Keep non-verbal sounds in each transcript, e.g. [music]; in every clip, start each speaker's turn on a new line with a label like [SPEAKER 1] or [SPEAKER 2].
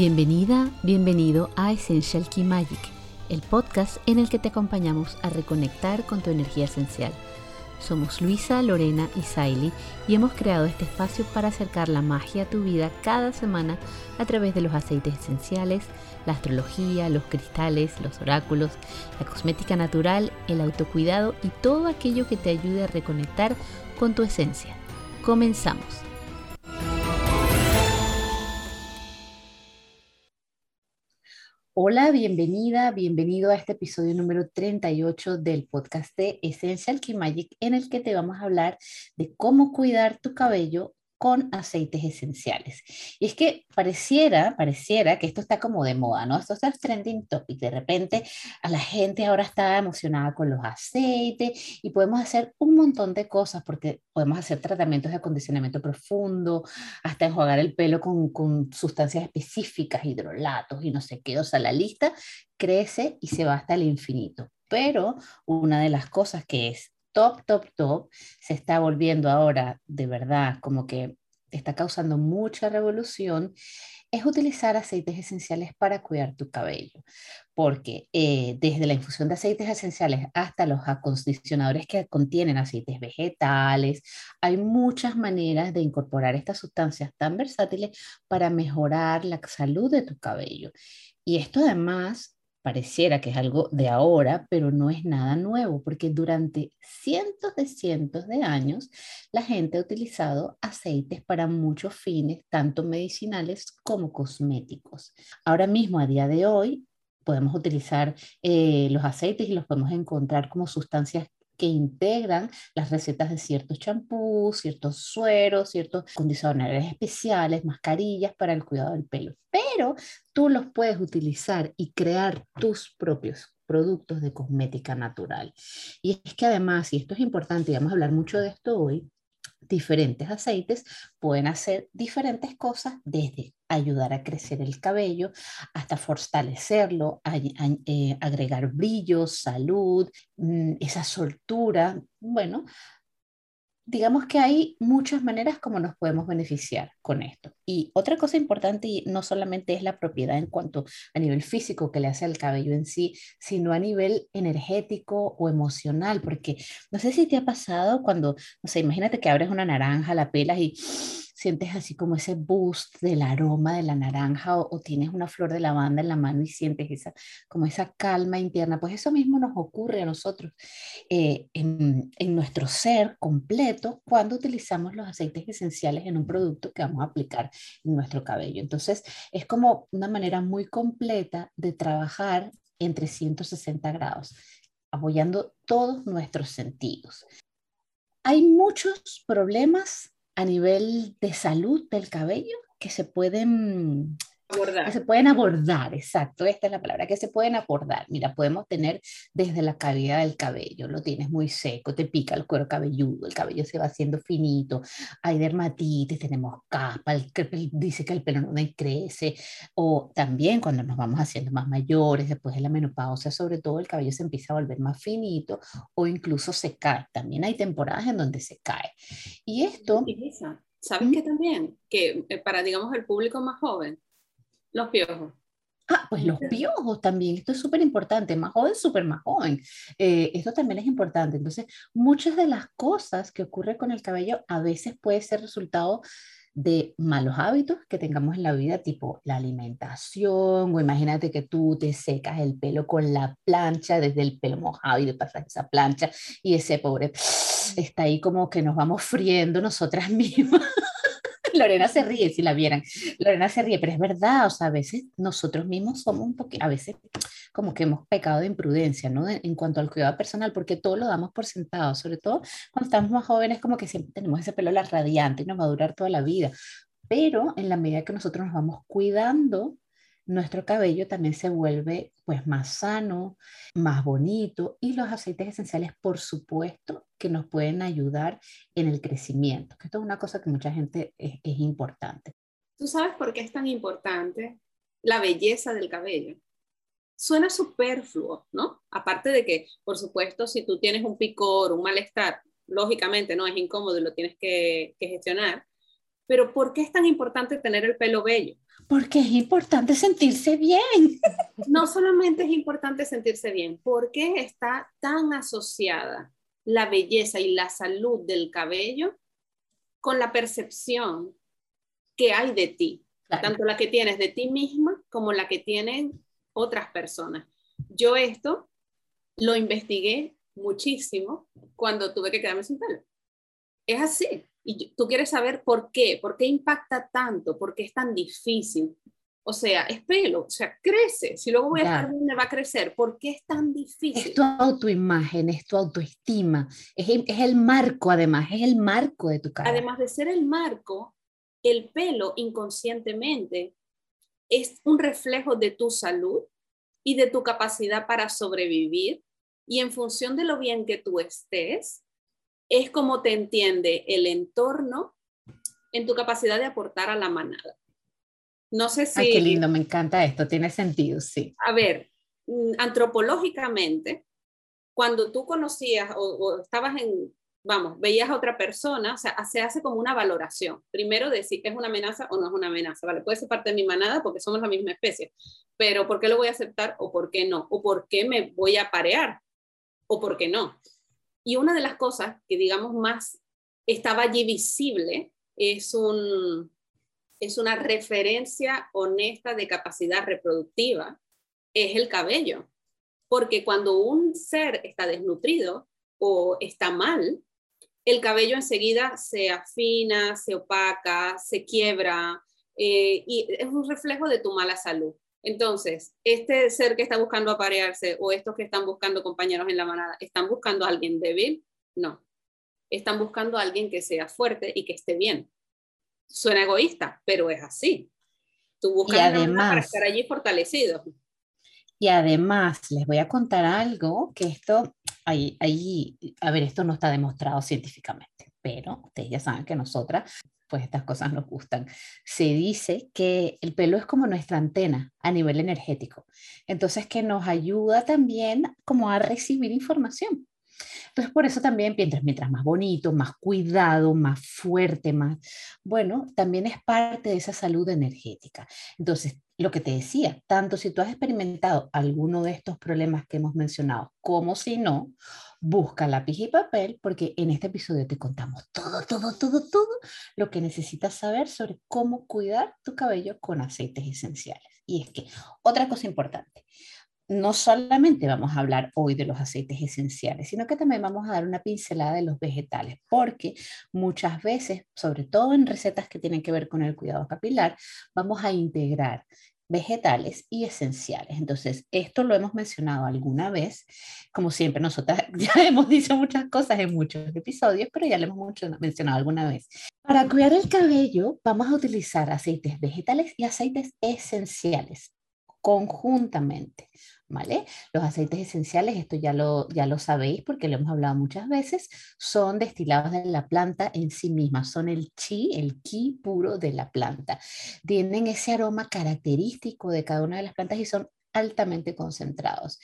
[SPEAKER 1] Bienvenida, bienvenido a Essential Key Magic, el podcast en el que te acompañamos a reconectar con tu energía esencial. Somos Luisa, Lorena y Saily y hemos creado este espacio para acercar la magia a tu vida cada semana a través de los aceites esenciales, la astrología, los cristales, los oráculos, la cosmética natural, el autocuidado y todo aquello que te ayude a reconectar con tu esencia. Comenzamos. Hola, bienvenida, bienvenido a este episodio número 38 del podcast de Essential Key Magic en el que te vamos a hablar de cómo cuidar tu cabello con aceites esenciales. Y es que pareciera, pareciera que esto está como de moda, ¿no? Esto está trending topic. De repente a la gente ahora está emocionada con los aceites y podemos hacer un montón de cosas porque podemos hacer tratamientos de acondicionamiento profundo, hasta enjuagar el pelo con, con sustancias específicas, hidrolatos y no sé qué. O sea, la lista crece y se va hasta el infinito. Pero una de las cosas que es top, top, top, se está volviendo ahora de verdad como que está causando mucha revolución, es utilizar aceites esenciales para cuidar tu cabello, porque eh, desde la infusión de aceites esenciales hasta los acondicionadores que contienen aceites vegetales, hay muchas maneras de incorporar estas sustancias tan versátiles para mejorar la salud de tu cabello. Y esto además pareciera que es algo de ahora, pero no es nada nuevo, porque durante cientos de cientos de años la gente ha utilizado aceites para muchos fines, tanto medicinales como cosméticos. Ahora mismo, a día de hoy, podemos utilizar eh, los aceites y los podemos encontrar como sustancias que integran las recetas de ciertos champús, ciertos sueros, ciertos condicionadores especiales, mascarillas para el cuidado del pelo. Pero tú los puedes utilizar y crear tus propios productos de cosmética natural. Y es que además, y esto es importante, y vamos a hablar mucho de esto hoy, diferentes aceites pueden hacer diferentes cosas desde ayudar a crecer el cabello hasta fortalecerlo, eh, agregar brillo, salud, mm, esa soltura. Bueno, digamos que hay muchas maneras como nos podemos beneficiar con esto. Y otra cosa importante no solamente es la propiedad en cuanto a nivel físico que le hace al cabello en sí, sino a nivel energético o emocional, porque no sé si te ha pasado cuando, no sé, imagínate que abres una naranja, la pelas y sientes así como ese boost del aroma de la naranja o, tienes una flor de lavanda en la mano y sientes esa, como esa calma interna, pues eso mismo nos ocurre a nosotros eh, en, en nuestro ser completo cuando utilizamos los aceites esenciales en un producto que vamos a aplicar en nuestro cabello. Entonces es como una manera muy completa de trabajar en 360 grados, apoyando todos nuestros sentidos. Hay muchos problemas a nivel de salud del cabello que se pueden
[SPEAKER 2] Abordar.
[SPEAKER 1] se pueden abordar, exacto, esta es la palabra, que se pueden abordar. Mira, podemos tener desde la cavidad del cabello, lo tienes muy seco, te pica el cuero cabelludo, el cabello se va haciendo finito, hay dermatitis, tenemos capa, el, dice que el pelo no me crece, o también cuando nos vamos haciendo más mayores, después de la menopausia, sobre todo el cabello se empieza a volver más finito o incluso se cae. También hay temporadas en donde se cae. Y esto...
[SPEAKER 2] ¿Sabes qué también? Que eh, para, digamos, el público más joven, los piojos.
[SPEAKER 1] Ah, pues los piojos también, esto es súper importante, más joven, súper más joven. Eh, esto también es importante. Entonces, muchas de las cosas que ocurren con el cabello a veces puede ser resultado de malos hábitos que tengamos en la vida, tipo la alimentación, o imagínate que tú te secas el pelo con la plancha, desde el pelo mojado y le pasas esa plancha y ese pobre está ahí como que nos vamos friendo nosotras mismas. Lorena se ríe si la vieran. Lorena se ríe, pero es verdad, o sea, a veces nosotros mismos somos un poquito, a veces como que hemos pecado de imprudencia, ¿no? En cuanto al cuidado personal, porque todo lo damos por sentado, sobre todo cuando estamos más jóvenes, como que siempre tenemos ese pelo la radiante y nos va a durar toda la vida. Pero en la medida que nosotros nos vamos cuidando, nuestro cabello también se vuelve pues más sano, más bonito y los aceites esenciales por supuesto que nos pueden ayudar en el crecimiento, que esto es una cosa que mucha gente es, importante.
[SPEAKER 2] ¿Tú sabes por qué es tan importante la belleza del cabello? Suena superfluo, ¿no? Aparte de que, por supuesto, si tú tienes un picor, un malestar, lógicamente no es incómodo y lo tienes que gestionar, Pero ¿por qué es tan importante tener el pelo bello?
[SPEAKER 1] Porque es importante sentirse bien. [laughs]
[SPEAKER 2] No solamente es importante sentirse bien, porque está tan asociada la belleza y la salud del cabello con la percepción que hay de ti, tanto la que tienes de ti misma como la que tienen otras personas. Yo esto lo investigué muchísimo cuando tuve que quedarme sin pelo. Es así. Y tú quieres saber por qué, por qué impacta tanto, por qué es tan difícil. O sea, es pelo, o sea, crece. Si luego voy a estar bien, va a crecer. ¿Por qué es tan difícil?
[SPEAKER 1] Es tu autoimagen, es tu autoestima, es es el marco además, es el marco de tu cara.
[SPEAKER 2] Además de ser el marco, el pelo inconscientemente es un reflejo de tu salud y de tu capacidad para sobrevivir. Y en función de lo bien que tú estés, es como te entiende el entorno en tu capacidad de aportar a la manada. No sé si...
[SPEAKER 1] Ay, qué lindo, me encanta esto, tiene sentido, sí.
[SPEAKER 2] A ver, mm, antropológicamente, cuando tú conocías o, estabas en, vamos, veías a otra persona, o sea, se hace como una valoración. Primero decir que es una amenaza o no es una amenaza, ¿vale? Puede ser parte de mi manada porque somos la misma especie, pero ¿por qué lo voy a aceptar o por qué no? ¿O por qué me voy a parear? ¿O por qué no? Y una de las cosas que, digamos, más estaba allí visible es, un, es una referencia honesta de capacidad reproductiva, es el cabello. Porque cuando un ser está desnutrido o está mal, el cabello enseguida se afina, se opaca, se quiebra, eh, y es un reflejo de tu mala salud. Entonces, este ser que está buscando aparearse o estos que están buscando compañeros en la manada, ¿están buscando a alguien débil? No. Están buscando a alguien que sea fuerte y que esté bien. Suena egoísta, pero es así. Tú buscas además, para estar allí fortalecido.
[SPEAKER 1] Y además, les voy a contar algo que esto, ahí, ahí, a ver, esto no está demostrado científicamente, pero ustedes ya saben que nosotras pues estas cosas nos gustan. Se dice que el pelo es como nuestra antena a nivel energético. Entonces, que nos ayuda también como a recibir información. Entonces, por eso también, mientras, mientras más bonito, más cuidado, más fuerte, más, bueno, también es parte de esa salud energética. Entonces, lo que te decía, tanto si tú has experimentado alguno de estos problemas que hemos mencionado, como si no, busca lápiz y papel porque en este episodio te contamos todo, todo, todo, todo lo que necesitas saber sobre cómo cuidar tu cabello con aceites esenciales. Y es que otra cosa importante, no solamente vamos a hablar hoy de los aceites esenciales, sino que también vamos a dar una pincelada de los vegetales, porque muchas veces, sobre todo en recetas que tienen que ver con el cuidado capilar, vamos a integrar vegetales y esenciales. Entonces, esto lo hemos mencionado alguna vez. Como siempre, nosotras [laughs] ya hemos dicho muchas cosas en muchos episodios, pero ya lo hemos mencionado alguna vez. Para cuidar el cabello, vamos a utilizar aceites vegetales y aceites esenciales conjuntamente. ¿vale? Los aceites esenciales, esto ya lo, ya lo sabéis porque lo hemos hablado muchas veces, son destilados de la planta en sí misma, son el chi, el ki puro de la planta. Tienen ese aroma característico de cada una de las plantas y son altamente concentrados.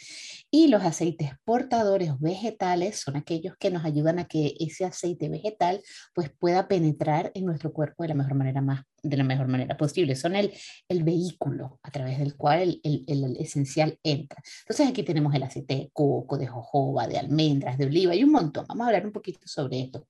[SPEAKER 1] Y los aceites portadores vegetales son aquellos que nos ayudan a que ese aceite vegetal pues pueda penetrar en nuestro cuerpo de la mejor manera más de la mejor manera posible. Son el, el vehículo a través del cual el, el, esencial entra. Entonces aquí tenemos el aceite de coco, de jojoba, de almendras, de oliva y un montón. Vamos a hablar un poquito sobre esto.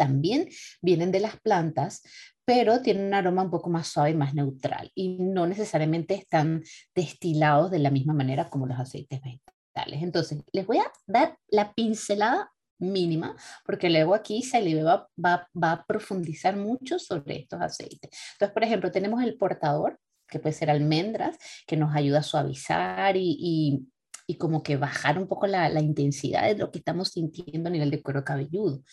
[SPEAKER 1] También vienen de las plantas, pero tienen un aroma un poco más suave y más neutral y no necesariamente están destilados de la misma manera como los aceites vegetales. Entonces, les voy a dar la pincelada mínima, porque luego aquí se va, va, va a profundizar mucho sobre estos aceites. Entonces, por ejemplo, tenemos el portador, que puede ser almendras, que nos ayuda a suavizar y, y, y como que bajar un poco la, intensidad de lo que estamos sintiendo a nivel de cuero cabelludo.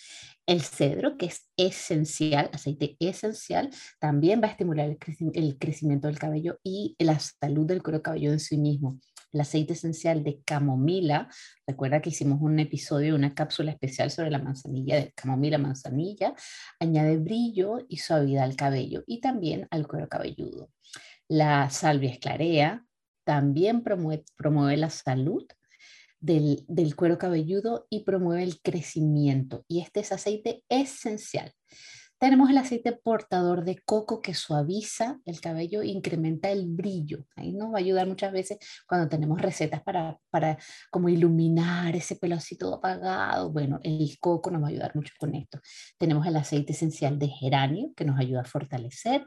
[SPEAKER 1] El cedro, que es esencial, aceite esencial, también va a estimular el, el crecimiento del cabello y la salud del cuero cabelludo en sí mismo. El aceite esencial de camomila, recuerda que hicimos un episodio, una cápsula especial sobre la manzanilla de camomila manzanilla, añade brillo y suavidad al cabello y también al cuero cabelludo. La salvia esclarea, también promueve, la salud del, cuero cabelludo y promueve el crecimiento. Y este es aceite esencial. Tenemos el aceite portador de coco que suaviza el cabello, incrementa el brillo. Ahí nos va a ayudar muchas veces cuando tenemos recetas para, para como iluminar ese pelo así todo apagado. Bueno, el coco nos va a ayudar mucho con esto. Tenemos el aceite esencial de geranio que nos ayuda a fortalecer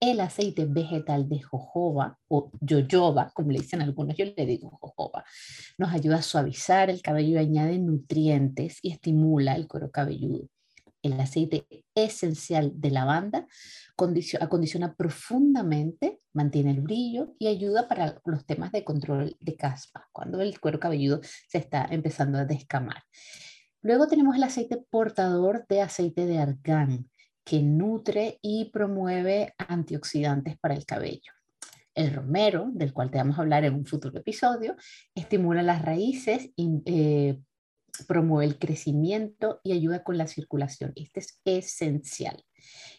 [SPEAKER 1] el aceite vegetal de jojoba o yoyoba, como le dicen algunos, yo le digo jojoba, nos ayuda a suavizar el cabello añade nutrientes y estimula el cuero cabelludo. El aceite esencial de lavanda acondiciona profundamente, mantiene el brillo y ayuda para los temas de control de caspa, cuando el cuero cabelludo se está empezando a descamar. Luego tenemos el aceite portador de aceite de argán, que nutre y promueve antioxidantes para el cabello. El romero, del cual te vamos a hablar en un futuro episodio, estimula las raíces, y, eh, promueve el crecimiento y ayuda con la circulación. Este es esencial.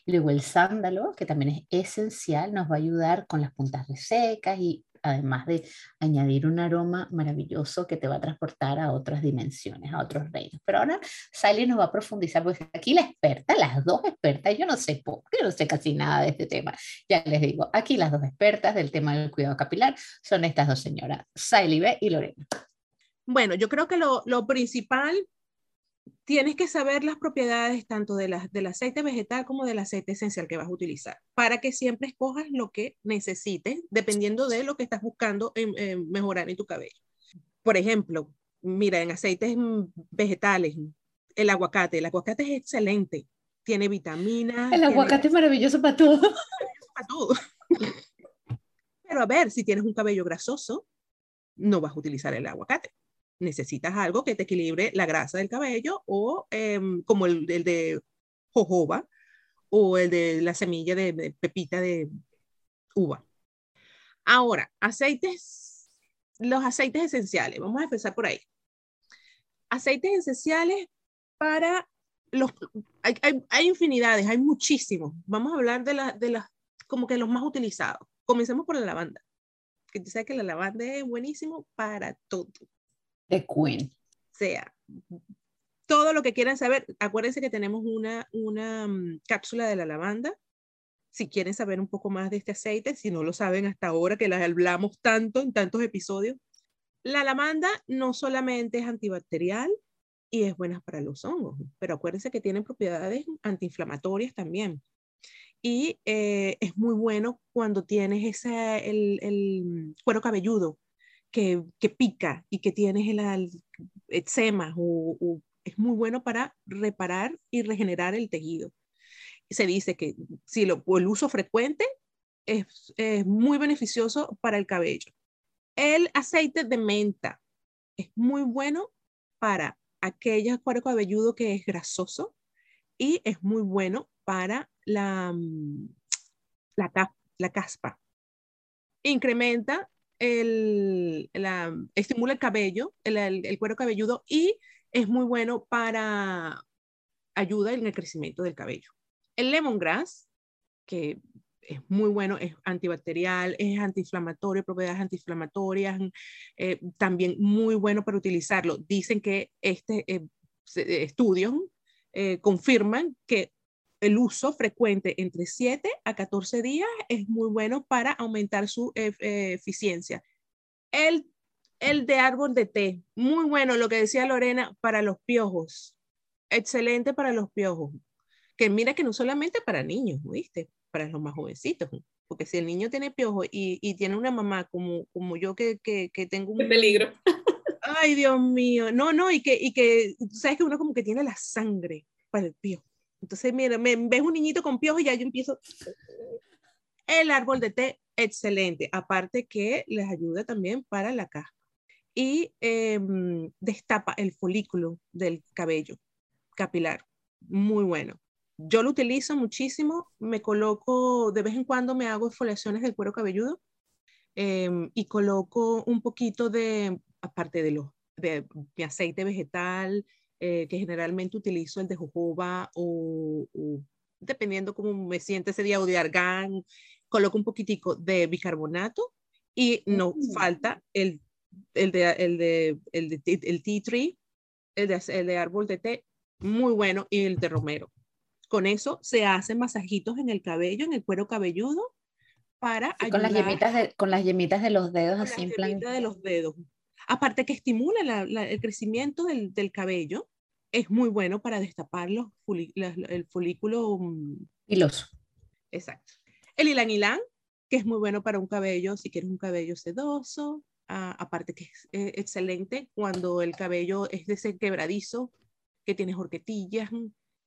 [SPEAKER 1] Y luego el sándalo, que también es esencial, nos va a ayudar con las puntas resecas y además de añadir un aroma maravilloso que te va a transportar a otras dimensiones, a otros reinos. Pero ahora Sally nos va a profundizar, porque aquí la experta, las dos expertas, yo no sé poco, yo no sé casi nada de este tema. Ya les digo, aquí las dos expertas del tema del cuidado capilar son estas dos señoras, Sally B y Lorena.
[SPEAKER 3] Bueno, yo creo que lo, lo principal tienes que saber las propiedades tanto de la, del aceite vegetal como del aceite esencial que vas a utilizar para que siempre escojas lo que necesites dependiendo de lo que estás buscando mejorar en tu cabello. Por ejemplo, mira, en aceites vegetales, el aguacate, el aguacate es excelente, tiene vitaminas.
[SPEAKER 1] El aguacate es maravilloso para todo. [laughs]
[SPEAKER 3] Para todo. Pero a ver, si tienes un cabello grasoso, no vas a utilizar el aguacate necesitas algo que te equilibre la grasa del cabello o em, como el, de jojoba o el de la semilla de, pepita de uva. Ahora, aceites, los aceites esenciales, vamos a empezar por ahí. Aceites esenciales para los, hay, hay, infinidades, hay muchísimos. Vamos a hablar de, de como que los más utilizados. Comencemos por la lavanda, que tú sabes que la lavanda es buenísimo para todo
[SPEAKER 1] de Queen.
[SPEAKER 3] Sea, todo lo que quieran saber, acuérdense que tenemos una, una mm, cápsula de la lavanda. Si quieren saber un poco más de este aceite, si no lo saben hasta ahora que la hablamos tanto en tantos episodios, la lavanda no solamente es antibacterial y es buena para los hongos, pero acuérdense que tiene propiedades antiinflamatorias también. Y eh, es muy bueno cuando tienes ese, el, el cuero cabelludo, que, pica y que tienes el, eczema o, es muy bueno para reparar y regenerar el tejido. Se dice que si lo, el uso frecuente es, es muy beneficioso para el cabello. El aceite de menta es muy bueno para aquella cuero cabelludo que es grasoso y es muy bueno para la, mm, la, la caspa. Incrementa el, la, estimula el cabello, el, el, cuero cabelludo y es muy bueno para ayuda en el crecimiento del cabello. El lemongrass, que es muy bueno, es antibacterial, es antiinflamatorio, propiedades antiinflamatorias, eh, también muy bueno para utilizarlo. Dicen que este eh, estudios eh, confirman que el uso frecuente entre 7 a 14 días es muy bueno para aumentar su eh, eficiencia. El, el de árbol de té, muy bueno, lo que decía Lorena, para los piojos. Excelente para los piojos. Que mira que no solamente para niños, ¿viste? Para los más jovencitos. Porque si el niño tiene piojo y, y tiene una mamá como, como yo que, que, que tengo un...
[SPEAKER 2] Qué peligro.
[SPEAKER 3] Ay, Dios mío. No, no, y que, y que, sabes que uno como que tiene la sangre para el piojo. Entonces, mira, me ves un niñito con piojos y ya yo empiezo. El árbol de té, excelente. Aparte que les ayuda también para la caspa. Y em, destapa el folículo del cabello capilar. Muy bueno. Yo lo utilizo muchísimo. Me coloco, de vez en cuando me hago exfoliaciones del cuero cabelludo em, y coloco un poquito de, aparte de los de mi aceite vegetal, eh, que generalmente utilizo el de jojoba o, dependiendo cómo me siente ese día o de argán, coloco un poquitico de bicarbonato y no mm. falta el, el, de, el, de, el, de, el tea tree, el de, el de árbol de té, muy bueno, y el de romero. Con eso se hacen masajitos en el cabello, en el cuero cabelludo, para
[SPEAKER 1] con las yemitas de con las yemitas de los dedos así en plan
[SPEAKER 3] de los dedos aparte que estimula el crecimiento del, del, cabello es muy bueno para destapar los el folículo
[SPEAKER 1] hiloso
[SPEAKER 3] exacto. El ilan que es muy bueno para un cabello si quieres un cabello sedoso ah, aparte que es eh, excelente cuando el cabello es de ese quebradizo que tiene horquetillas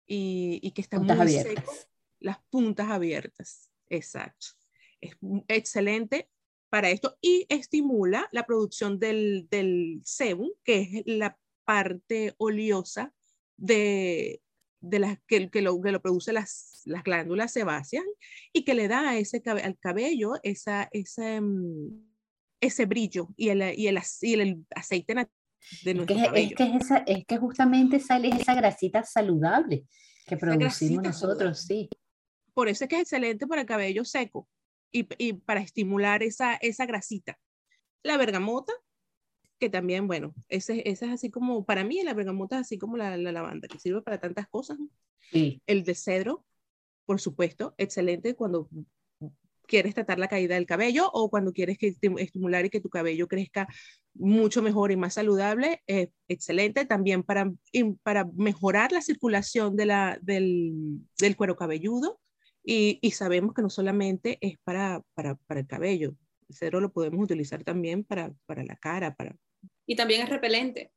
[SPEAKER 3] y, y que está muy seco las puntas abiertas exacto. Es excelente para esto y estimula la producción del, del sebum, que es la parte oleosa de, de las que, que, lo, que lo produce las, las glándulas sebáceas y que le da a ese, al cabello esa, ese, mm, ese brillo y el, y el, y el aceite de nuestro
[SPEAKER 1] es que,
[SPEAKER 3] cabello.
[SPEAKER 1] Es que, esa, es que justamente sale esa grasita saludable que producimos nosotros, sí.
[SPEAKER 3] Por eso es que es excelente para el cabello seco y, para estimular esa, esa grasita. La bergamota, que también, bueno, ese es así como, para mí la bergamota es así como la, la lavanda, que sirve para tantas cosas.
[SPEAKER 1] Sí.
[SPEAKER 3] El de cedro, por supuesto, excelente cuando quieres tratar la caída del cabello o cuando quieres que estimular y que tu cabello crezca mucho mejor y más saludable, excelente. También para, para mejorar la circulación de la, del, del cuero cabelludo, y, y, sabemos que no solamente es para, para, para, el cabello, el cedro lo podemos utilizar también para, para la cara. Para...
[SPEAKER 2] Y también es repelente.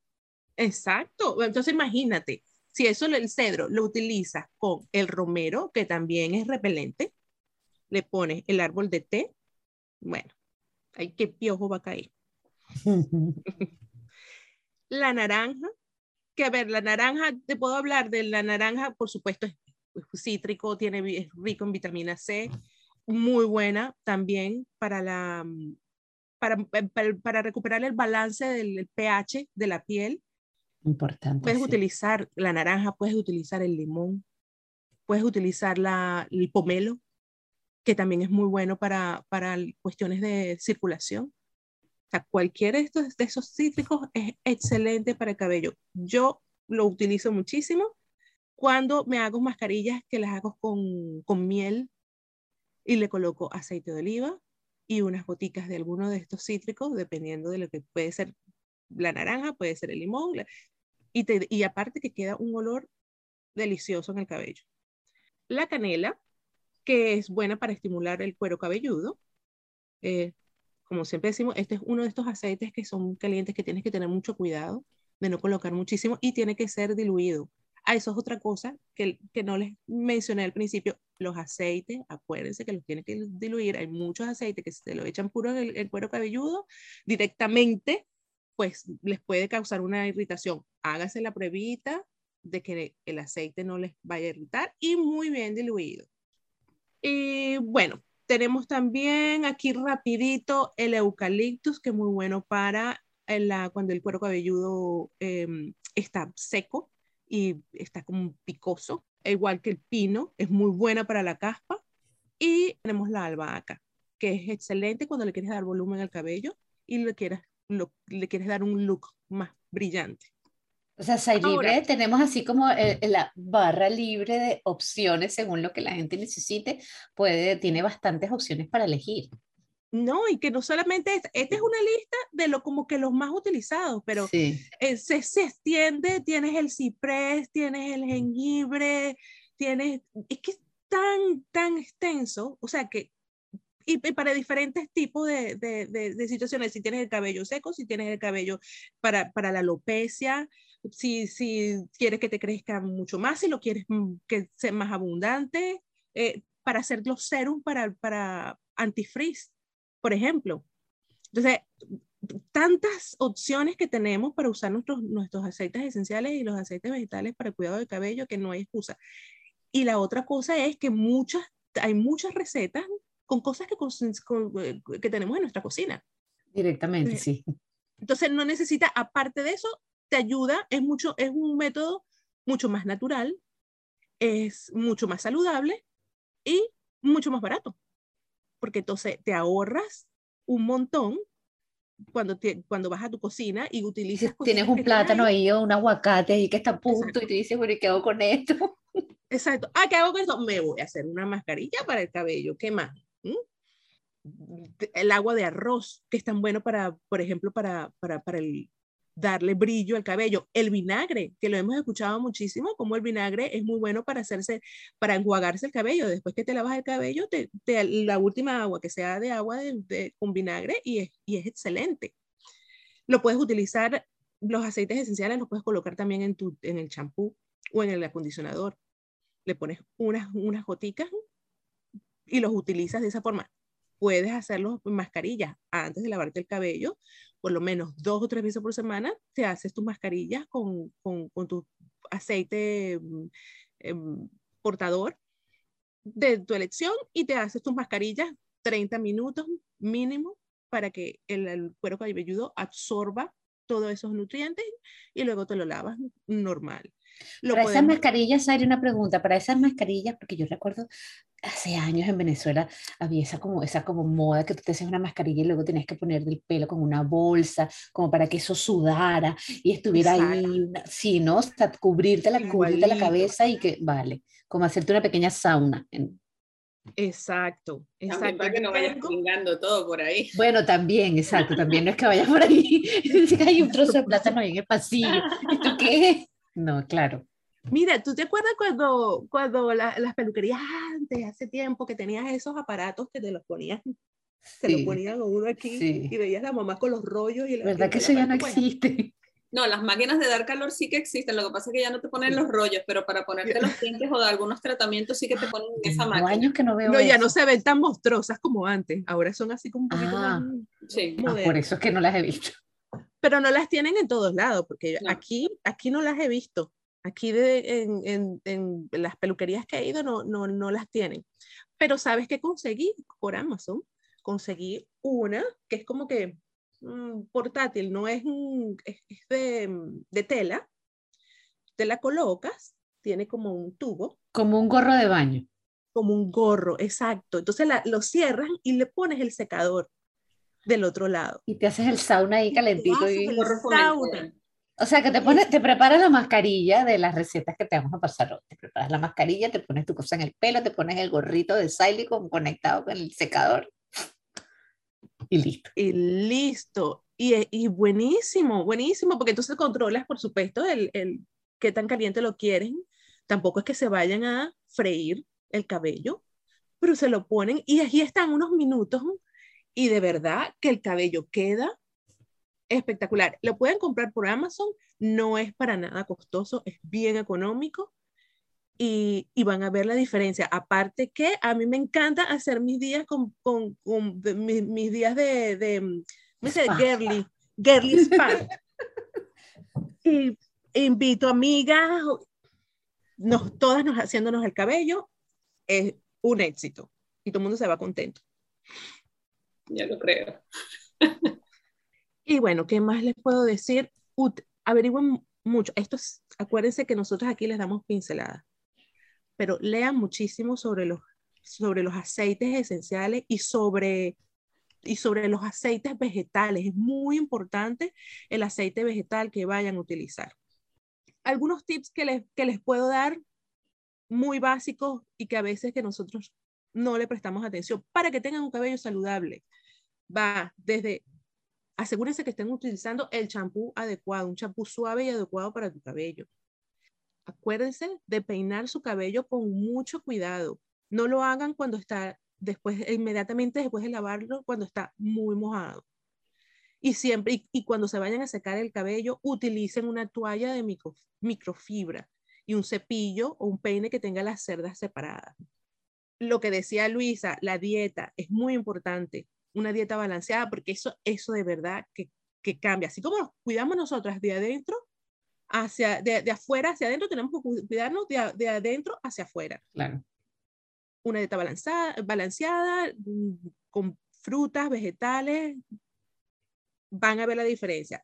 [SPEAKER 3] Exacto. Entonces imagínate, si eso el cedro lo utilizas con el romero, que también es repelente, le pones el árbol de té, bueno, hay que piojo va a caer. [laughs] la naranja, que a ver, la naranja, te puedo hablar de la naranja, por supuesto, es cítrico, tiene, es rico en vitamina C, muy buena también para, la, mm, para, para, recuperar el balance del pH de la piel.
[SPEAKER 1] Importante.
[SPEAKER 3] Puedes utilizar la naranja, puedes utilizar el limón, puedes utilizar la, el pomelo, que también es muy bueno para, para cuestiones de circulación. O sea, cualquiera de, estos, de esos cítricos es excelente para el cabello. Yo lo utilizo muchísimo cuando me hago mascarillas que las hago con, con miel y le coloco aceite de oliva y unas goticas de alguno de estos cítricos, dependiendo de lo que puede ser la naranja, puede ser el limón, y, y aparte que queda un olor delicioso en el cabello. La canela, que es buena para estimular el cuero cabelludo. Eh, como siempre decimos, este es uno de estos aceites que son calientes que tienes que tener mucho cuidado de no colocar muchísimo y tiene que ser diluido. Ah, eso es otra cosa que, que no les mencioné al principio. Los aceites, acuérdense que los tienen que diluir. Hay muchos aceites que se lo echan puro en el, cuero cabelludo directamente, pues les puede causar una irritación. Hágase la pruebita de que el aceite no les vaya a irritar y muy bien diluido. Y bueno, tenemos también aquí rapidito el eucaliptus, que es muy bueno para la, cuando el cuero cabelludo em, está seco y está como picoso, igual que el pino, es muy buena para la caspa. Y tenemos la albahaca, que es excelente cuando le quieres dar volumen al cabello y le quieres, le quieres dar un look más brillante.
[SPEAKER 1] O sea, Sai Libre tenemos así como la barra libre de opciones según lo que la gente necesite, puede, tiene bastantes opciones para elegir.
[SPEAKER 3] No, y que no solamente es, esta es una lista de lo como que los más utilizados, pero
[SPEAKER 1] sí.
[SPEAKER 3] Eh, se, se, extiende, tienes el ciprés, tienes el jengibre, tienes, es que es tan, tan extenso, o sea que, y, y para diferentes tipos de, de, de, situaciones, si tienes el cabello seco, si tienes el cabello para, para la alopecia, si, si quieres que te crezca mucho más, si lo quieres mm, que sea más abundante, eh, para hacer los serums para, para antifreeze por ejemplo. Entonces, tantas opciones que tenemos para usar nuestros, nuestros aceites esenciales y los aceites vegetales para el cuidado del cabello que no hay excusa. Y la otra cosa es que muchas, hay muchas recetas con cosas que, eh, que tenemos en nuestra cocina.
[SPEAKER 1] Directamente, sí.
[SPEAKER 3] Entonces no necesita, aparte de eso, te ayuda, es, mucho, es un método mucho más natural, es mucho más saludable y mucho más barato porque entonces te ahorras un montón cuando, te, cuando vas a tu cocina y utilizas... [laughs]
[SPEAKER 1] Tienes un plátano ahí o un aguacate ahí que está a punto y te dices, bueno, ¿y qué hago con esto? [laughs]
[SPEAKER 3] Exacto. Ah, ¿qué hago con esto? Me voy a hacer una mascarilla para el cabello. ¿Qué más? ¿Mm? El agua de arroz, que es tan bueno para, por ejemplo, para, para, para el, darle brillo al cabello. El vinagre, que lo hemos escuchado muchísimo, como el vinagre es muy bueno para hacerse, para enjuagarse el cabello. Después que te lavas el cabello, te, la última agua que sea de agua de, con vinagre y es, y es excelente. Lo puedes utilizar, los aceites esenciales los puedes colocar también en, tu, en el champú o en el acondicionador. Le pones unas, unas goticas y los utilizas de esa forma. Puedes hacerlos en mascarillas antes de lavarte el cabello por lo menos dos o tres veces por semana, te haces tus mascarillas con, con, con tu aceite em, portador de tu elección y te haces tus mascarillas 30 minutos mínimo para que el, el cuero cabelludo absorba todos esos nutrientes y luego te lo lavas normal.
[SPEAKER 1] para esas mascarillas, hay una pregunta, para esas mascarillas, porque yo recuerdo hace años en Venezuela había esa como, esa como moda que tú te hacías una mascarilla y luego tenías que poner del pelo con una bolsa, como para que eso sudara y estuviera ahí, sí, ¿no? O sea, cubrirte la, cubrirte la cabeza y que, vale, como hacerte una pequeña sauna.
[SPEAKER 3] Exacto, exacto.
[SPEAKER 2] para que no vayas pingando todo por ahí.
[SPEAKER 1] Bueno, también, exacto, también no es que vayas por ahí [laughs] hay un trozo de plátano ahí en el pasillo. ¿Esto qué No, claro.
[SPEAKER 3] Mira, ¿tú te acuerdas cuando, cuando las peluquerías antes, hace tiempo, que tenías esos aparatos que te los ponías, se los ponían uno aquí y veías a la mamá con los rollos? y
[SPEAKER 1] ¿Verdad que eso ya no existe?
[SPEAKER 2] No, las máquinas de dar calor sí que existen, lo que pasa es que ya no te ponen los rollos, pero para ponerte los dientes o de algunos tratamientos sí que te ponen esa máquina.
[SPEAKER 1] años que no veo
[SPEAKER 3] No, ya no se ven tan monstruosas como antes, ahora son así como un poquito ah, más
[SPEAKER 1] sí. Ah, por eso es que no las he visto.
[SPEAKER 3] Pero no las tienen en todos lados, porque aquí, aquí no las he visto. Aquí en, en, las peluquerías que he ido no, no, no las tienen. Pero ¿sabes qué conseguí por Amazon? Conseguí una que es como que mm, portátil, no es, es, de, de, tela. Te la colocas, tiene como un tubo.
[SPEAKER 1] Como un gorro de baño.
[SPEAKER 3] Como un gorro, exacto. Entonces la, lo cierras y le pones el secador del otro lado.
[SPEAKER 1] Y te haces el sauna ahí calentito. Y,
[SPEAKER 3] el sauna.
[SPEAKER 1] O sea, que te, pones, te preparas la mascarilla de las recetas que te vamos a pasar hoy. Te preparas la mascarilla, te pones tu cosa en el pelo, te pones el gorrito de silicone conectado con el secador y listo.
[SPEAKER 3] Y listo. Y, y buenísimo, buenísimo, porque entonces controlas, por supuesto, el, el qué tan caliente lo quieren. Tampoco es que se vayan a freír el cabello, pero se lo ponen y allí están unos minutos y de verdad que el cabello queda espectacular. Lo pueden comprar por Amazon, no es para nada costoso, es bien económico y, y van a ver la diferencia. Aparte que a mí me encanta hacer mis días con, con, con mis, días de, de ¿cómo se Girly, girly spa. [laughs] y invito amigas, nos, todas nos haciéndonos el cabello, es un éxito y todo el mundo se va contento.
[SPEAKER 2] Ya lo creo. [laughs]
[SPEAKER 3] Y bueno, ¿qué más les puedo decir? averigüen mucho. Esto acuérdense que nosotros aquí les damos pinceladas, pero lean muchísimo sobre los, sobre los aceites esenciales y sobre, y sobre los aceites vegetales. Es muy importante el aceite vegetal que vayan a utilizar. Algunos tips que les, que les puedo dar muy básicos y que a veces que nosotros no le prestamos atención para que tengan un cabello saludable. Va desde asegúrense que estén utilizando el champú adecuado, un champú suave y adecuado para tu cabello. Acuérdense de peinar su cabello con mucho cuidado. No lo hagan cuando está después, inmediatamente después de lavarlo, cuando está muy mojado. Y siempre, y, cuando se vayan a secar el cabello, utilicen una toalla de microfibra y un cepillo o un peine que tenga las cerdas separadas. Lo que decía Luisa, la dieta es muy importante una dieta balanceada, porque eso, eso de verdad que, que cambia. Así como nos cuidamos nosotras de adentro hacia, de, de afuera hacia adentro, tenemos que cuidarnos de, de, adentro hacia afuera.
[SPEAKER 1] Claro.
[SPEAKER 3] Una dieta balanceada, balanceada, mm, con frutas, vegetales, van a ver la diferencia.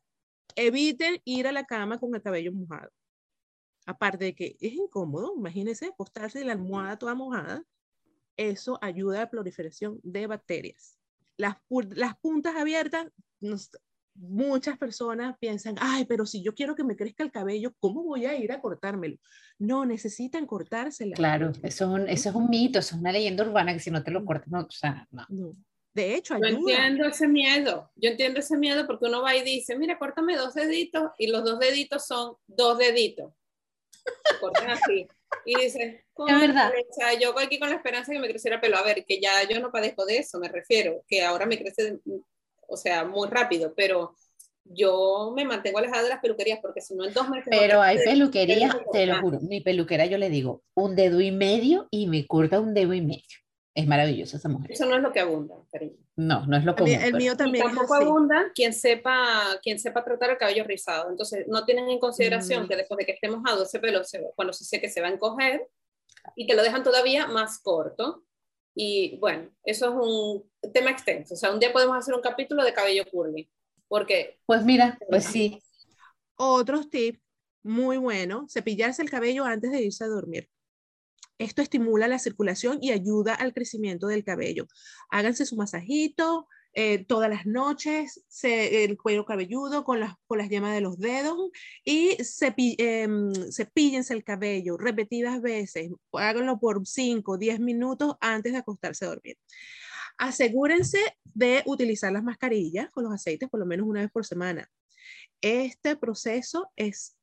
[SPEAKER 3] Eviten ir a la cama con el cabello mojado. Aparte de que es incómodo, imagínense acostarse en la almohada toda mojada, eso ayuda a la proliferación de bacterias las, las puntas abiertas, muchas personas piensan, ay, pero si yo quiero que me crezca el cabello, ¿cómo voy a ir a cortármelo? No, necesitan cortársela.
[SPEAKER 1] Claro, eso es un, eso es un mito, eso es una leyenda urbana que si no te lo cortas, no, o sea, no.
[SPEAKER 3] No. De hecho,
[SPEAKER 2] Yo
[SPEAKER 3] ayuda.
[SPEAKER 2] entiendo ese miedo, yo entiendo ese miedo porque uno va y dice, mira, córtame dos deditos y los dos deditos son dos deditos. Se cortan así. Y dice,
[SPEAKER 1] Es verdad.
[SPEAKER 2] o sea, yo voy aquí con la esperanza de que me creciera pelo. A ver, que ya yo no padezco de eso, me refiero, que ahora me crece, o sea, muy rápido, pero yo me mantengo alejada de las peluquerías porque si no en dos meses...
[SPEAKER 1] Pero hay peluquerías, te lo juro, mi peluquera yo le digo un dedo y medio y me corta un dedo y medio. Es maravillosa esa mujer.
[SPEAKER 2] Eso no es lo que abunda, cariño.
[SPEAKER 1] No, no es lo común.
[SPEAKER 3] el
[SPEAKER 1] pero-
[SPEAKER 3] mío
[SPEAKER 2] Y
[SPEAKER 3] también es
[SPEAKER 2] tampoco
[SPEAKER 3] así.
[SPEAKER 2] abunda quien sepa, quien sepa tratar el cabello rizado. Entonces, no tienen en consideración
[SPEAKER 3] Mm.
[SPEAKER 2] que después de que esté mojado ese pelo, se- cuando se seque, se va a encoger y que lo dejan todavía más corto. Y bueno, eso es un tema extenso. O sea, un día podemos hacer un capítulo de cabello curly, porque
[SPEAKER 1] Pues mira, pues sí.
[SPEAKER 3] Otros tips muy bueno, cepillarse el cabello antes de irse a dormir. Esto estimula la circulación y ayuda al crecimiento del cabello. Háganse su masajito eh, todas las noches, se- el cuero cabelludo con las, con las yemas de los dedos y cepi- em, cepíllense el cabello repetidas veces. Háganlo por 5 o 10 minutos antes de acostarse a dormir. Asegúrense de utilizar las mascarillas con los aceites por lo menos una vez por semana. Este proceso es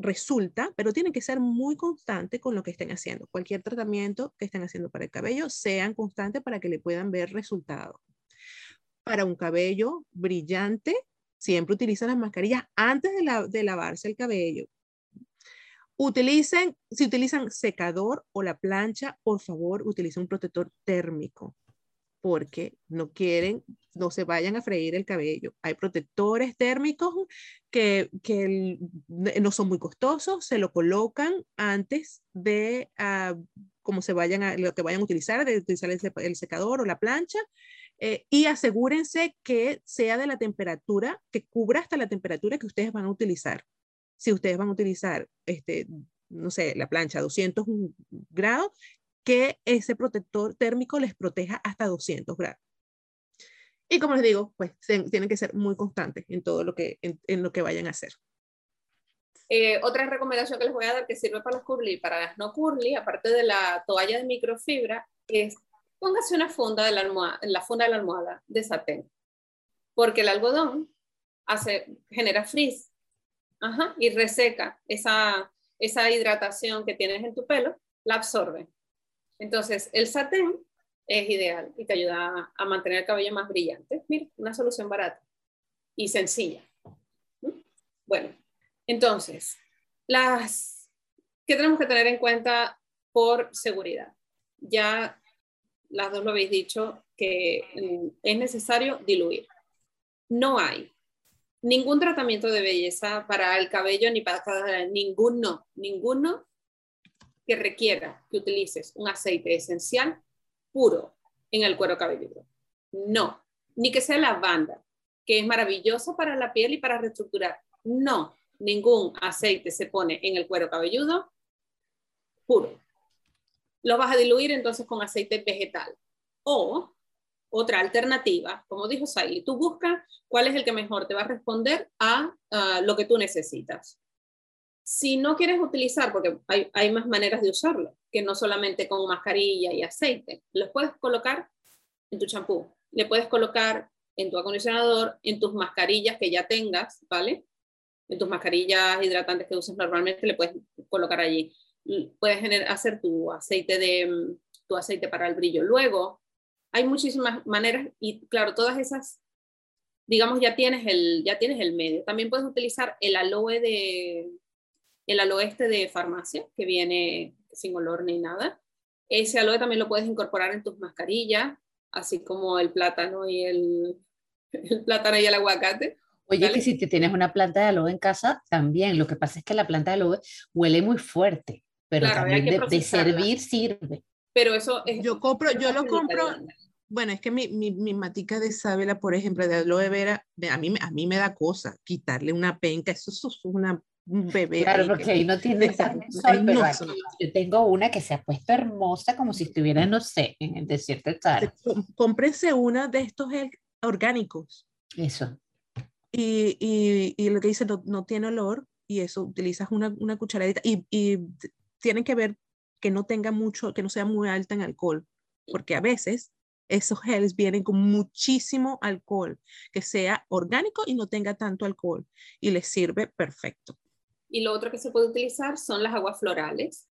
[SPEAKER 3] resulta, pero tienen que ser muy constante con lo que estén haciendo. Cualquier tratamiento que estén haciendo para el cabello, sean constantes para que le puedan ver resultados. Para un cabello brillante, siempre utilicen las mascarillas antes de, de lavarse el cabello. Utilicen, si utilizan secador o la plancha, por favor, utilicen un protector térmico porque no quieren, no se vayan a freír el cabello. Hay protectores térmicos que, que no son muy costosos, se lo colocan antes de ah, como se vayan a, lo que vayan a utilizar, de utilizar el, se- el secador o la plancha, eh, y asegúrense que sea de la temperatura, que cubra hasta la temperatura que ustedes van a utilizar. Si ustedes van a utilizar, este, no sé, la plancha a 200 grados, que ese protector térmico les proteja hasta 200 grados. Y como les digo, pues tienen que ser muy constantes en todo lo que, en lo que vayan a hacer.
[SPEAKER 2] Eh, otra recomendación que les voy a dar que sirve para los curly y para las no curly, aparte de la toalla de microfibra, es póngase una funda de la almohada, la funda de la almohada de satén, porque el algodón hace, genera frizz ajá, y reseca esa, esa hidratación que tienes en tu pelo, la absorbe. Entonces, el satén es ideal y te ayuda a, mantener el cabello más brillante. Mira, una solución barata y sencilla. Bueno, entonces, las ¿qué tenemos que tener en cuenta por seguridad? Ya las dos lo habéis dicho que es necesario diluir. No hay ningún tratamiento de belleza para el cabello ni para cada ninguno, ninguno que requiera que utilices un aceite esencial puro en el cuero cabelludo. No, ni que sea lavanda, que es maravilloso para la piel y para reestructurar. No, ningún aceite se pone en el cuero cabelludo puro. Lo vas a diluir entonces con aceite vegetal. O otra alternativa, como dijo Sally, tú buscas cuál es el que mejor te va a responder a lo que tú necesitas. Si no quieres utilizar, porque hay, hay, más maneras de usarlo, que no solamente con mascarilla y aceite, los puedes colocar en tu champú, le puedes colocar en tu acondicionador, en tus mascarillas que ya tengas, ¿vale? En tus mascarillas hidratantes que uses normalmente, le puedes colocar allí. Puedes hacer tu aceite, de, tu aceite para el brillo. Luego, hay muchísimas maneras y claro, todas esas, digamos, ya tienes el, ya tienes el medio. También puedes utilizar el aloe de, el aloe este de farmacia, que viene sin olor ni nada. Ese aloe también lo puedes incorporar en tus mascarillas, así como el plátano y el, el plátano y el aguacate.
[SPEAKER 1] Oye, ¿vale? que si te tienes una planta de aloe en casa, también. Lo que pasa es que la planta de aloe huele muy fuerte, pero
[SPEAKER 2] claro,
[SPEAKER 1] también de, de, servir sirve.
[SPEAKER 2] Pero eso es...
[SPEAKER 3] Yo compro, yo lo compro... Bueno, es que mi, mi, mi matica de sábila, por ejemplo, de aloe vera, a mí, a mí me da cosa quitarle una penca, eso, eso es una un bebé.
[SPEAKER 1] Claro, porque ahí no tiene sol, pero no, aquí, yo tengo una que se ha puesto hermosa como si estuviera, no sé, en el desierto de Sahara.
[SPEAKER 3] Cómprense una de estos orgánicos.
[SPEAKER 1] Eso.
[SPEAKER 3] y, y, y, lo que dice no, no, tiene olor y eso utilizas una, una cucharadita y, y tienen que ver que no tenga mucho, que no sea muy alta en alcohol, porque a veces esos geles vienen con muchísimo alcohol, que sea orgánico y no tenga tanto alcohol y les sirve perfecto.
[SPEAKER 2] Y lo otro que se puede utilizar son las aguas florales,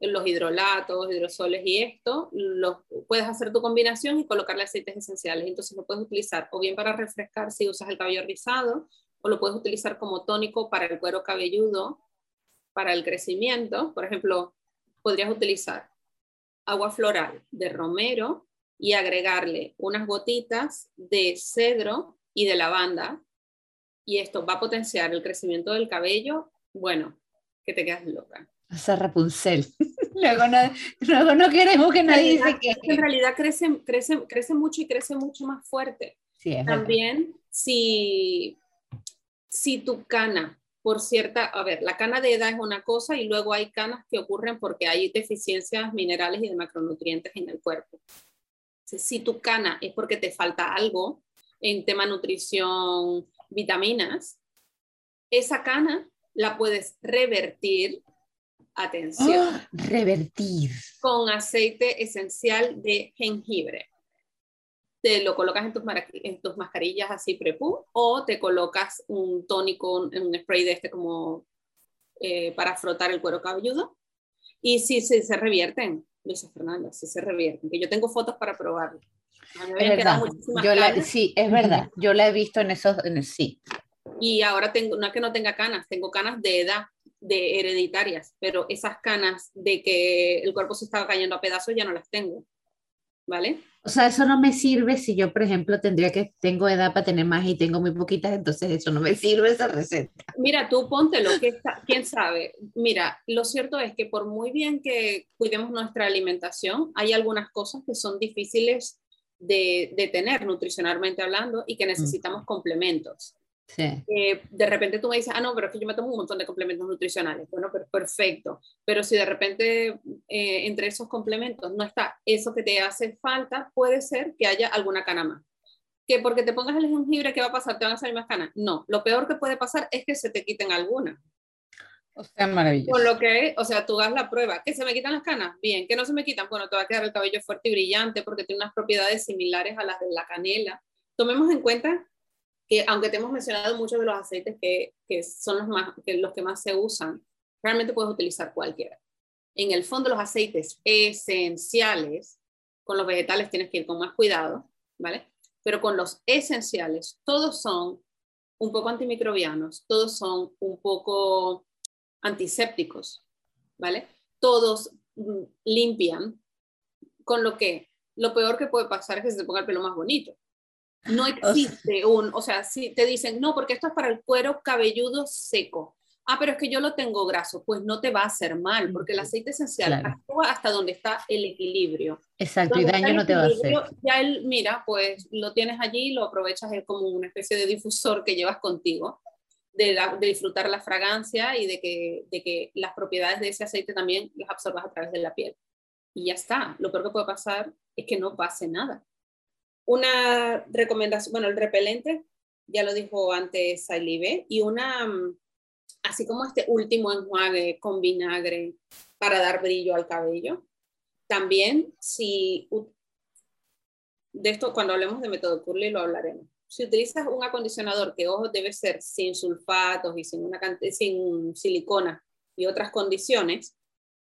[SPEAKER 2] los hidrolatos, hidrosoles y esto, los, puedes hacer tu combinación y colocarle aceites esenciales. Entonces lo puedes utilizar o bien para refrescar si usas el cabello rizado, o lo puedes utilizar como tónico para el cuero cabelludo, para el crecimiento. Por ejemplo, podrías utilizar agua floral de romero y agregarle unas gotitas de cedro y de lavanda. Y esto va a potenciar el crecimiento del cabello. Bueno, que te quedas loca.
[SPEAKER 1] O sea, Rapunzel. [laughs] luego, no, no queremos que nadie dice que...
[SPEAKER 2] En realidad crece, crece, crece mucho y crece mucho más fuerte.
[SPEAKER 1] Sí,
[SPEAKER 2] También si, si tu cana, por cierta, a ver, la cana de edad es una cosa y luego hay canas que ocurren porque hay deficiencias minerales y de macronutrientes en el cuerpo. Si tu cana es porque te falta algo en tema nutrición, vitaminas, esa cana la puedes revertir atención.
[SPEAKER 1] ¡Ah! revertir.
[SPEAKER 2] Con aceite esencial de jengibre. Te lo colocas en tus, en tus mascarillas así prepú o te colocas un tónico, un spray de este como eh, para frotar el cuero cabelludo. Y si, se revierten, Luisa Fernanda, si se revierten, que yo tengo fotos para probarlo.
[SPEAKER 1] Es verdad. Yo sí, es verdad. Yo la he visto en esos, en sí.
[SPEAKER 2] Y ahora tengo, no es que no tenga canas, tengo canas de edad de hereditarias, pero esas canas de que el cuerpo se estaba cayendo a pedazos ya no las tengo. ¿Vale?
[SPEAKER 1] O sea, eso no me sirve si yo, por ejemplo, tendría que, tengo edad para tener más y tengo muy poquitas, entonces eso no me [laughs] sirve esa receta.
[SPEAKER 2] Mira, tú póntelo, que quién sabe. Mira, lo cierto es que por muy bien que cuidemos nuestra alimentación, hay algunas cosas que son difíciles de, de tener nutricionalmente hablando y que mm. necesitamos complementos. Eh, de repente tú me dices, ah, no, pero es que yo me tomo un montón de complementos nutricionales. Bueno, pero perfecto. Pero si de repente eh, entre esos complementos no está eso que te hace falta, puede ser que haya alguna cana más. Que porque te pongas el jengibre, ¿qué va a pasar? ¿Te van a salir más canas? No, lo peor que puede pasar es que se te quiten algunas.
[SPEAKER 1] O sea, maravilloso.
[SPEAKER 2] Con lo que, o sea, tú das la prueba. ¿Que se me quitan las canas? Bien. ¿Que no se me quitan? Bueno, te va a quedar el cabello fuerte y brillante porque tiene unas propiedades similares a las de la canela. Tomemos en cuenta que aunque te hemos mencionado muchos de los aceites que, que son los, más, que los que más se usan, realmente puedes utilizar cualquiera. En el fondo, los aceites esenciales, con los vegetales tienes que ir con más cuidado, ¿vale? Pero con los esenciales, todos son un poco antimicrobianos, todos son un poco antisépticos, ¿vale? Todos mm, limpian, con lo que lo peor que puede pasar es que se te ponga el pelo más bonito. No existe un, o sea, si te dicen, no, porque esto es para el cuero cabelludo seco. Ah, pero es que yo lo tengo graso, pues no te va a hacer mal, porque el aceite esencial actúa hasta donde está el equilibrio.
[SPEAKER 1] Exacto, y daño no te va a hacer.
[SPEAKER 2] Ya él, mira, pues lo tienes allí, lo aprovechas es como una especie de difusor que llevas contigo, de, de, disfrutar la fragancia y de que, de que las propiedades de ese aceite también las absorbas a través de la piel. Y ya está, lo peor que puede pasar es que no pase nada. Una recomendación, bueno, el repelente, ya lo dijo antes Salive, y una, mm, así como este último enjuague con vinagre para dar brillo al cabello. También, si, de esto cuando hablemos de método Curly lo hablaremos. Si utilizas un acondicionador que, ojo, debe ser sin sulfatos y sin, una, sin silicona y otras condiciones,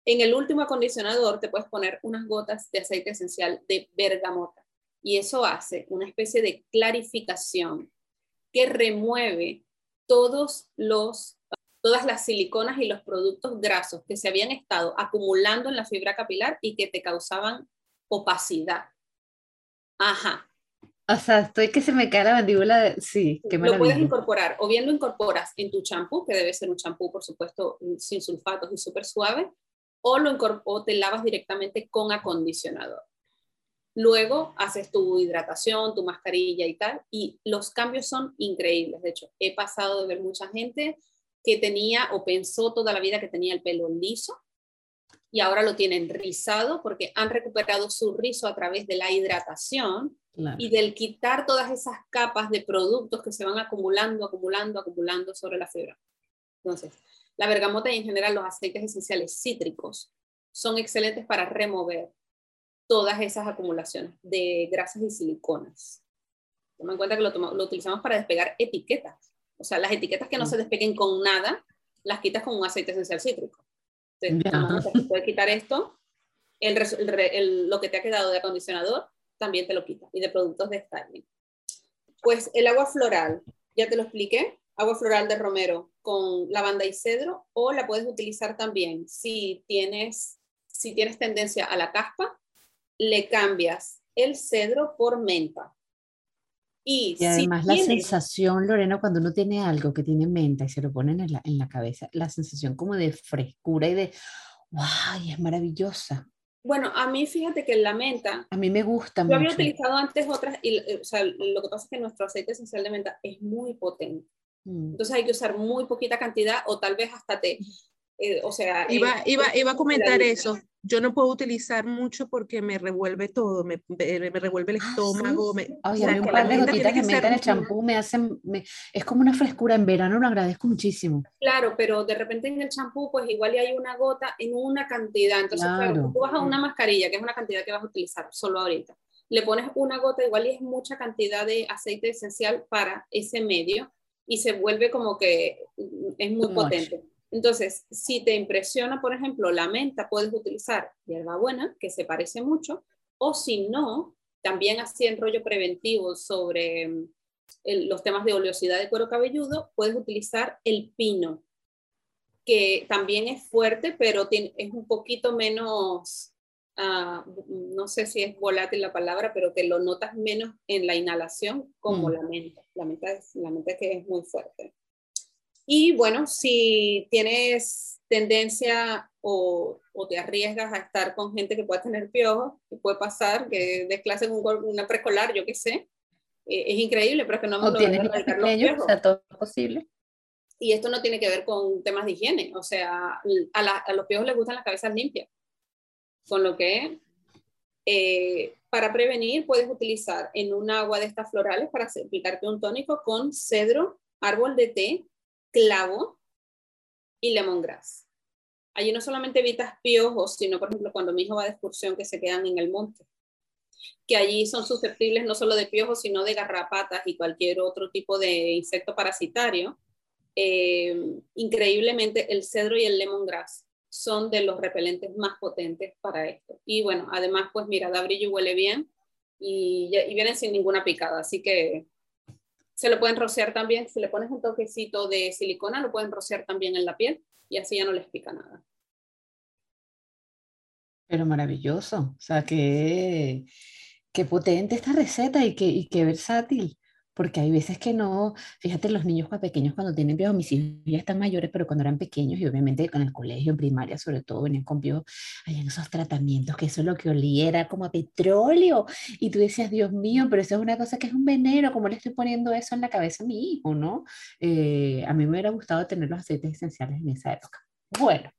[SPEAKER 2] en el último acondicionador te puedes poner unas gotas de aceite esencial de bergamota y eso hace una especie de clarificación que remueve todos los, todas las siliconas y los productos grasos que se habían estado acumulando en la fibra capilar y que te causaban opacidad. Ajá.
[SPEAKER 1] O sea, estoy que se me cae la mandíbula. De... Sí,
[SPEAKER 2] que Lo puedes incorporar, o bien lo incorporas en tu champú, que debe ser un champú, por supuesto, sin sulfatos y súper suave, o, lo o te lavas directamente con acondicionador. Luego haces tu hidratación, tu mascarilla y tal, y los cambios son increíbles. De hecho, he pasado de ver mucha gente que tenía o pensó toda la vida que tenía el pelo liso y ahora lo tienen rizado porque han recuperado su rizo a través de la hidratación y del quitar todas esas capas de productos que se van acumulando, acumulando, acumulando sobre la fibra. Entonces, la bergamota y en general los aceites esenciales cítricos son excelentes para remover todas esas acumulaciones de grasas y siliconas. Toma en cuenta que lo, lo utilizamos para despegar etiquetas. O sea, las etiquetas que no mm. se despeguen con nada, las quitas con un aceite esencial cítrico. Entonces, puedes quitar esto, el, lo que te ha quedado de acondicionador también te lo quita, y de productos de styling. Pues el agua floral, ya te lo expliqué, agua floral de romero con lavanda y cedro, o la puedes utilizar también si tienes, si tienes tendencia a la caspa, le cambias el cedro por menta.
[SPEAKER 1] Y, además la sensación, Lorena, cuando uno tiene algo que tiene menta y se lo ponen en la, en la cabeza, la sensación como de frescura y de, ¡wow! Es maravillosa.
[SPEAKER 2] Bueno, a mí fíjate que la menta.
[SPEAKER 1] A mí me gusta
[SPEAKER 2] mucho. Yo había utilizado antes otras, y, o sea, lo que pasa es que nuestro aceite esencial de menta es muy potente. Mm. Entonces hay que usar muy poquita cantidad o tal vez hasta té. Eh, o sea.
[SPEAKER 3] Iba, iba, iba a comentar eso yo no puedo utilizar mucho porque me revuelve todo, me, me, revuelve el ah, estómago. Me,
[SPEAKER 1] Ay, a mí un par de gotitas que, metan el champú me hacen, es como una frescura en verano, lo agradezco muchísimo.
[SPEAKER 2] Claro, pero de repente en el champú, pues igual hay una gota en una cantidad. Entonces, claro. tú vas a una mascarilla, que es una cantidad que vas a utilizar solo ahorita. Le pones una gota, igual y es mucha cantidad de aceite esencial para ese medio y se vuelve como que mm, es muy potente. Entonces, si te impresiona, por ejemplo, la menta, puedes utilizar hierbabuena, que se parece mucho, o si no, también así en rollo preventivo sobre mm, los temas de oleosidad de cuero cabelludo, puedes utilizar el pino, que también es fuerte, pero es un poquito menos, ah, no sé si es volátil la palabra, pero que lo notas menos en la inhalación como mm. la menta. La menta, es, la menta que es muy fuerte. Y bueno, si tienes tendencia o, o, te arriesgas a estar con gente que pueda tener piojos, que puede pasar, que desclasen un, una preescolar, yo qué sé, eh, es increíble, pero es que no
[SPEAKER 1] hemos logrado erradicar los piojos. O sea, todo es posible.
[SPEAKER 2] Y esto no tiene que ver con temas de higiene, o sea, a, a los piojos les gustan las cabezas limpias, con lo que eh, para prevenir puedes utilizar en un agua de estas florales para aplicarte un tónico con cedro, árbol de té, clavo y lemongrass. Allí no solamente evitas piojos, sino, por ejemplo, cuando mi hijo va de excursión que se quedan en el monte, que allí son susceptibles no solo de piojos, sino de garrapatas y cualquier otro tipo de insecto parasitario. Eh, increíblemente, el cedro y el lemongrass son de los repelentes más potentes para esto. Y bueno, además, pues mira, da brillo y huele bien y, y vienen sin ninguna picada, así que se lo pueden rociar también, si le pones un toquecito de silicona, lo pueden rociar también en la piel y así ya no les pica nada.
[SPEAKER 1] Pero maravilloso, o sea, qué, qué potente esta receta y qué, y qué versátil porque hay veces que no, fíjate, los niños pequeños cuando tienen piojos, mis hijos ya están mayores, pero cuando eran pequeños y obviamente con el colegio, en primaria sobre todo, venían con piojos, hay esos tratamientos que eso es lo que olía como a petróleo, y tú decías, Dios mío, pero eso es una cosa que es un veneno, ¿cómo le estoy poniendo eso en la cabeza a mi hijo, no? Eh, a mí me hubiera gustado tener los aceites esenciales en esa época. Bueno,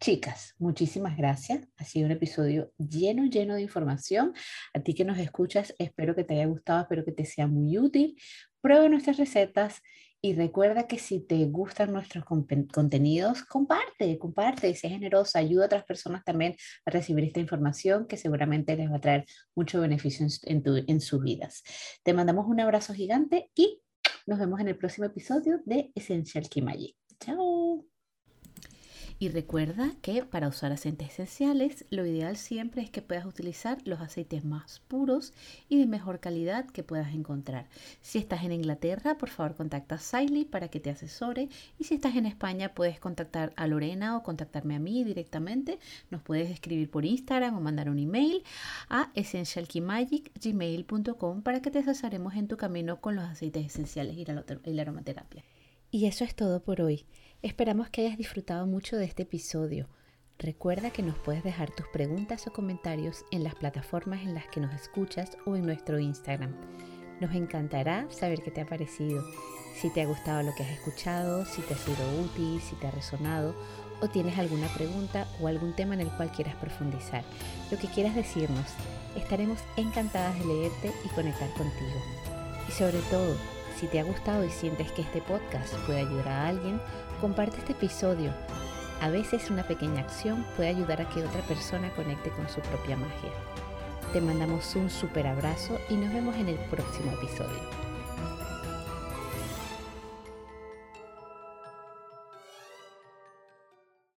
[SPEAKER 1] Chicas, muchísimas gracias. Ha sido un episodio lleno, lleno de información. A ti que nos escuchas, espero que te haya gustado, espero que te sea muy útil. Prueba nuestras recetas y recuerda que si te gustan nuestros contenidos, comparte, comparte, sé generosa, ayuda a otras personas también a recibir esta información que seguramente les va a traer mucho beneficio en, en sus vidas. Te mandamos un abrazo gigante y nos vemos en el próximo episodio de Essential Kimayi. Chao. Y recuerda que para usar aceites esenciales, lo ideal siempre es que puedas utilizar los aceites más puros y de mejor calidad que puedas encontrar. Si estás en Inglaterra, por favor contacta a Siley para que te asesore. Y si estás en España, puedes contactar a Lorena o contactarme a mí directamente. Nos puedes escribir por Instagram o mandar un email a essentialkeymagic.gmail.com para que te asesoremos en tu camino con los aceites esenciales y la aromaterapia. Y eso es todo por hoy. Esperamos que hayas disfrutado mucho de este episodio. Recuerda que nos puedes dejar tus preguntas o comentarios en las plataformas en las que nos escuchas o en nuestro Instagram. Nos encantará saber qué te ha parecido, si te ha gustado lo que has escuchado, si te ha sido útil, si te ha resonado o tienes alguna pregunta o algún tema en el cual quieras profundizar. Lo que quieras decirnos, estaremos encantadas de leerte y conectar contigo. Y sobre todo, si te ha gustado y sientes que este podcast puede ayudar a alguien, comparte este episodio. A veces una pequeña acción puede ayudar a que otra persona conecte con su propia magia. Te mandamos un super abrazo y nos vemos en el próximo episodio.